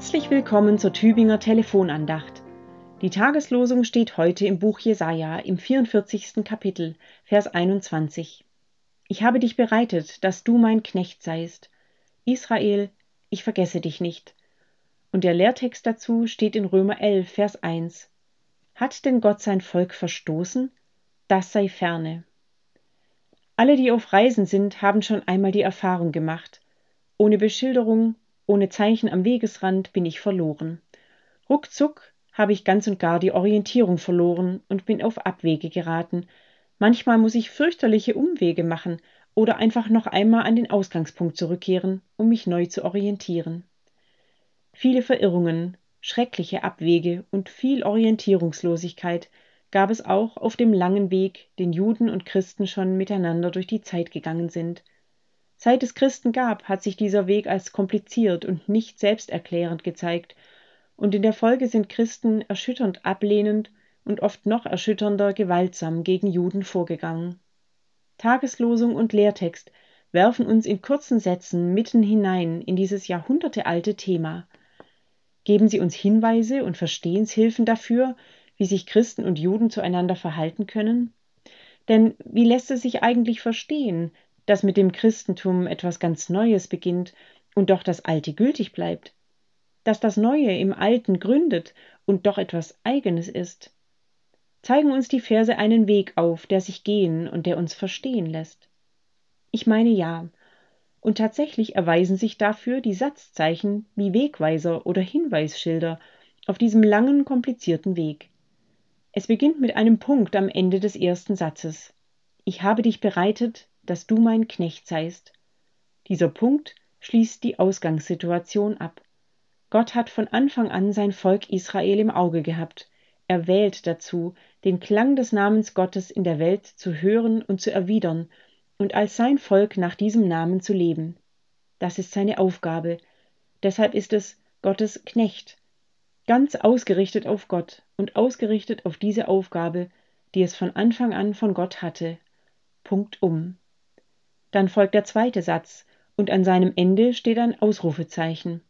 Herzlich willkommen zur Tübinger Telefonandacht. Die Tageslosung steht heute im Buch Jesaja im 44. Kapitel, Vers 21. Ich habe dich bereitet, dass du mein Knecht seist. Israel, ich vergesse dich nicht. Und der Lehrtext dazu steht in Römer 11, Vers 1. Hat denn Gott sein Volk verstoßen? Das sei ferne. Alle, die auf Reisen sind, haben schon einmal die Erfahrung gemacht. Ohne Beschilderung, ohne Zeichen am Wegesrand bin ich verloren. Ruckzuck habe ich ganz und gar die Orientierung verloren und bin auf Abwege geraten. Manchmal muss ich fürchterliche Umwege machen oder einfach noch einmal an den Ausgangspunkt zurückkehren, um mich neu zu orientieren. Viele Verirrungen, schreckliche Abwege und viel Orientierungslosigkeit gab es auch auf dem langen Weg, den Juden und Christen schon miteinander durch die Zeit gegangen sind. Seit es Christen gab, hat sich dieser Weg als kompliziert und nicht selbsterklärend gezeigt, und in der Folge sind Christen erschütternd ablehnend und oft noch erschütternder gewaltsam gegen Juden vorgegangen. Tageslosung und Lehrtext werfen uns in kurzen Sätzen mitten hinein in dieses jahrhundertealte Thema. Geben sie uns Hinweise und Verstehenshilfen dafür, wie sich Christen und Juden zueinander verhalten können? Denn wie lässt es sich eigentlich verstehen, dass mit dem Christentum etwas ganz Neues beginnt und doch das Alte gültig bleibt, dass das Neue im Alten gründet und doch etwas Eigenes ist. Zeigen uns die Verse einen Weg auf, der sich gehen und der uns verstehen lässt. Ich meine ja, und tatsächlich erweisen sich dafür die Satzzeichen wie Wegweiser oder Hinweisschilder auf diesem langen, komplizierten Weg. Es beginnt mit einem Punkt am Ende des ersten Satzes. Ich habe dich bereitet, dass du mein Knecht seist. Dieser Punkt schließt die Ausgangssituation ab. Gott hat von Anfang an sein Volk Israel im Auge gehabt. Er wählt dazu, den Klang des Namens Gottes in der Welt zu hören und zu erwidern und als sein Volk nach diesem Namen zu leben. Das ist seine Aufgabe. Deshalb ist es Gottes Knecht, ganz ausgerichtet auf Gott und ausgerichtet auf diese Aufgabe, die es von Anfang an von Gott hatte. Punkt um. Dann folgt der zweite Satz, und an seinem Ende steht ein Ausrufezeichen.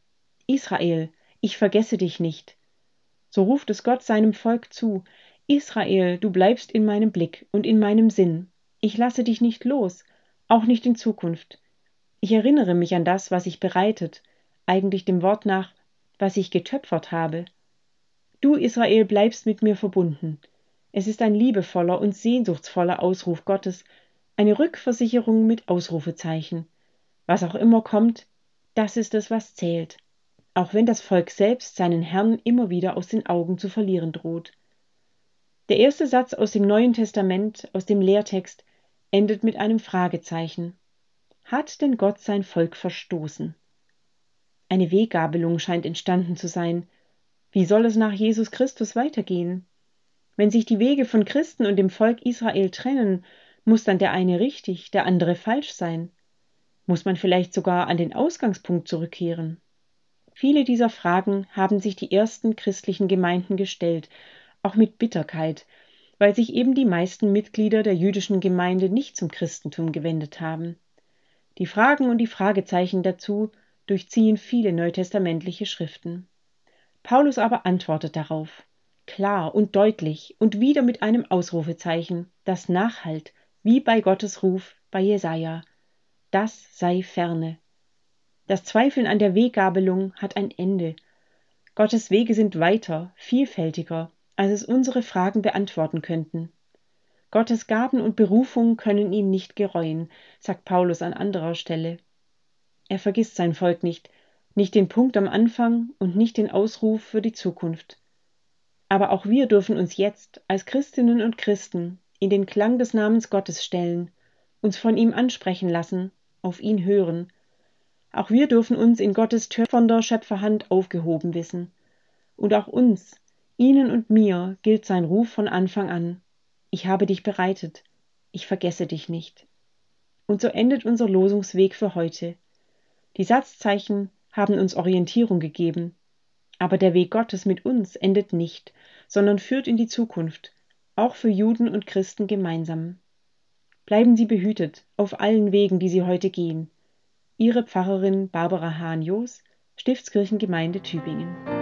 Israel, ich vergesse dich nicht. So ruft es Gott seinem Volk zu. Israel, du bleibst in meinem Blick und in meinem Sinn. Ich lasse dich nicht los, auch nicht in Zukunft. Ich erinnere mich an das, was ich bereitet, eigentlich dem Wort nach, was ich getöpfert habe. Du, Israel, bleibst mit mir verbunden. Es ist ein liebevoller und sehnsuchtsvoller Ausruf Gottes, eine Rückversicherung mit Ausrufezeichen. Was auch immer kommt, das ist es, was zählt, auch wenn das Volk selbst seinen Herrn immer wieder aus den Augen zu verlieren droht. Der erste Satz aus dem Neuen Testament, aus dem Lehrtext, endet mit einem Fragezeichen. Hat denn Gott sein Volk verstoßen? Eine Weggabelung scheint entstanden zu sein. Wie soll es nach Jesus Christus weitergehen? Wenn sich die Wege von Christen und dem Volk Israel trennen muss dann der eine richtig, der andere falsch sein? Muss man vielleicht sogar an den Ausgangspunkt zurückkehren? Viele dieser Fragen haben sich die ersten christlichen Gemeinden gestellt, auch mit Bitterkeit, weil sich eben die meisten Mitglieder der jüdischen Gemeinde nicht zum Christentum gewendet haben. Die Fragen und die Fragezeichen dazu durchziehen viele neutestamentliche Schriften. Paulus aber antwortet darauf, klar und deutlich und wieder mit einem Ausrufezeichen, das Nachhalt, wie bei Gottes Ruf bei Jesaja. Das sei ferne. Das Zweifeln an der Weggabelung hat ein Ende. Gottes Wege sind weiter, vielfältiger, als es unsere Fragen beantworten könnten. Gottes Gaben und Berufung können ihm nicht gereuen, sagt Paulus an anderer Stelle. Er vergisst sein Volk nicht, nicht den Punkt am Anfang und nicht den Ausruf für die Zukunft. Aber auch wir dürfen uns jetzt als Christinnen und Christen in den Klang des Namens Gottes stellen, uns von ihm ansprechen lassen, auf ihn hören. Auch wir dürfen uns in Gottes töpfernder Schöpferhand aufgehoben wissen. Und auch uns, Ihnen und mir gilt sein Ruf von Anfang an. Ich habe dich bereitet, ich vergesse dich nicht. Und so endet unser Losungsweg für heute. Die Satzzeichen haben uns Orientierung gegeben, aber der Weg Gottes mit uns endet nicht, sondern führt in die Zukunft, auch für Juden und Christen gemeinsam. Bleiben Sie behütet auf allen Wegen, die Sie heute gehen. Ihre Pfarrerin Barbara Hahn-Jos, Stiftskirchengemeinde Tübingen.